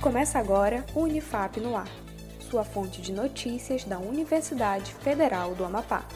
Começa agora o Unifap no Ar, sua fonte de notícias da Universidade Federal do Amapá.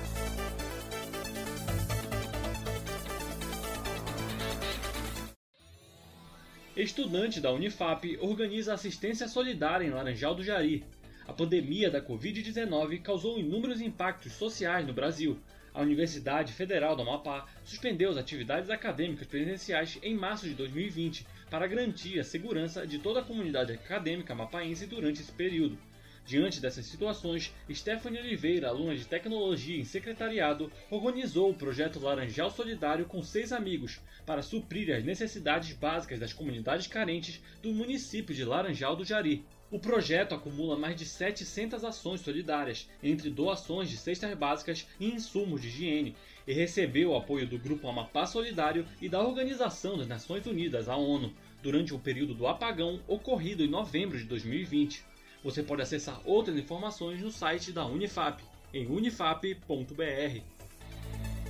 Estudante da Unifap organiza assistência solidária em Laranjal do Jari. A pandemia da Covid-19 causou inúmeros impactos sociais no Brasil. A Universidade Federal do Amapá suspendeu as atividades acadêmicas presenciais em março de 2020 para garantir a segurança de toda a comunidade acadêmica amapaense durante esse período. Diante dessas situações, Stephanie Oliveira, aluna de tecnologia em secretariado, organizou o projeto Laranjal Solidário com seis amigos para suprir as necessidades básicas das comunidades carentes do município de Laranjal do Jari. O projeto acumula mais de 700 ações solidárias, entre doações de cestas básicas e insumos de higiene, e recebeu o apoio do Grupo Amapá Solidário e da Organização das Nações Unidas, a ONU, durante o período do apagão ocorrido em novembro de 2020. Você pode acessar outras informações no site da Unifap, em unifap.br.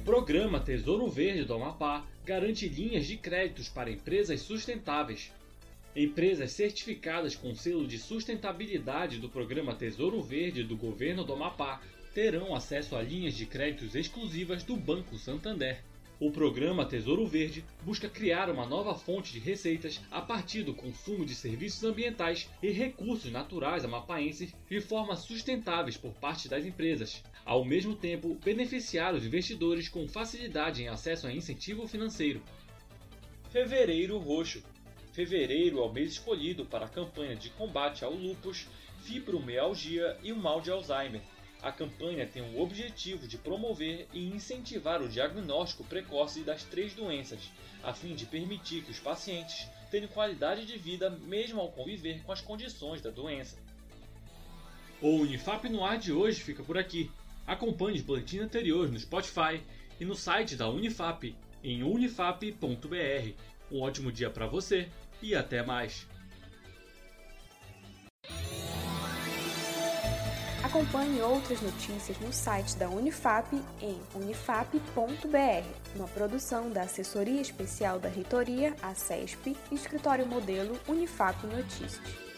Programa Tesouro Verde do Amapá garante linhas de créditos para empresas sustentáveis. Empresas certificadas com selo de sustentabilidade do programa Tesouro Verde do governo do Amapá terão acesso a linhas de créditos exclusivas do Banco Santander. O programa Tesouro Verde busca criar uma nova fonte de receitas a partir do consumo de serviços ambientais e recursos naturais amapaenses de forma sustentáveis por parte das empresas, ao mesmo tempo beneficiar os investidores com facilidade em acesso a incentivo financeiro. Fevereiro Roxo Fevereiro é o mês escolhido para a campanha de combate ao lúpus, fibromialgia e o mal de Alzheimer. A campanha tem o objetivo de promover e incentivar o diagnóstico precoce das três doenças, a fim de permitir que os pacientes tenham qualidade de vida mesmo ao conviver com as condições da doença. O Unifap no ar de hoje fica por aqui. Acompanhe os boletins anteriores no Spotify e no site da Unifap em unifap.br. Um ótimo dia para você e até mais! Acompanhe outras notícias no site da Unifap em unifap.br, uma produção da Assessoria Especial da Reitoria, a CESP, Escritório Modelo Unifap Notícias.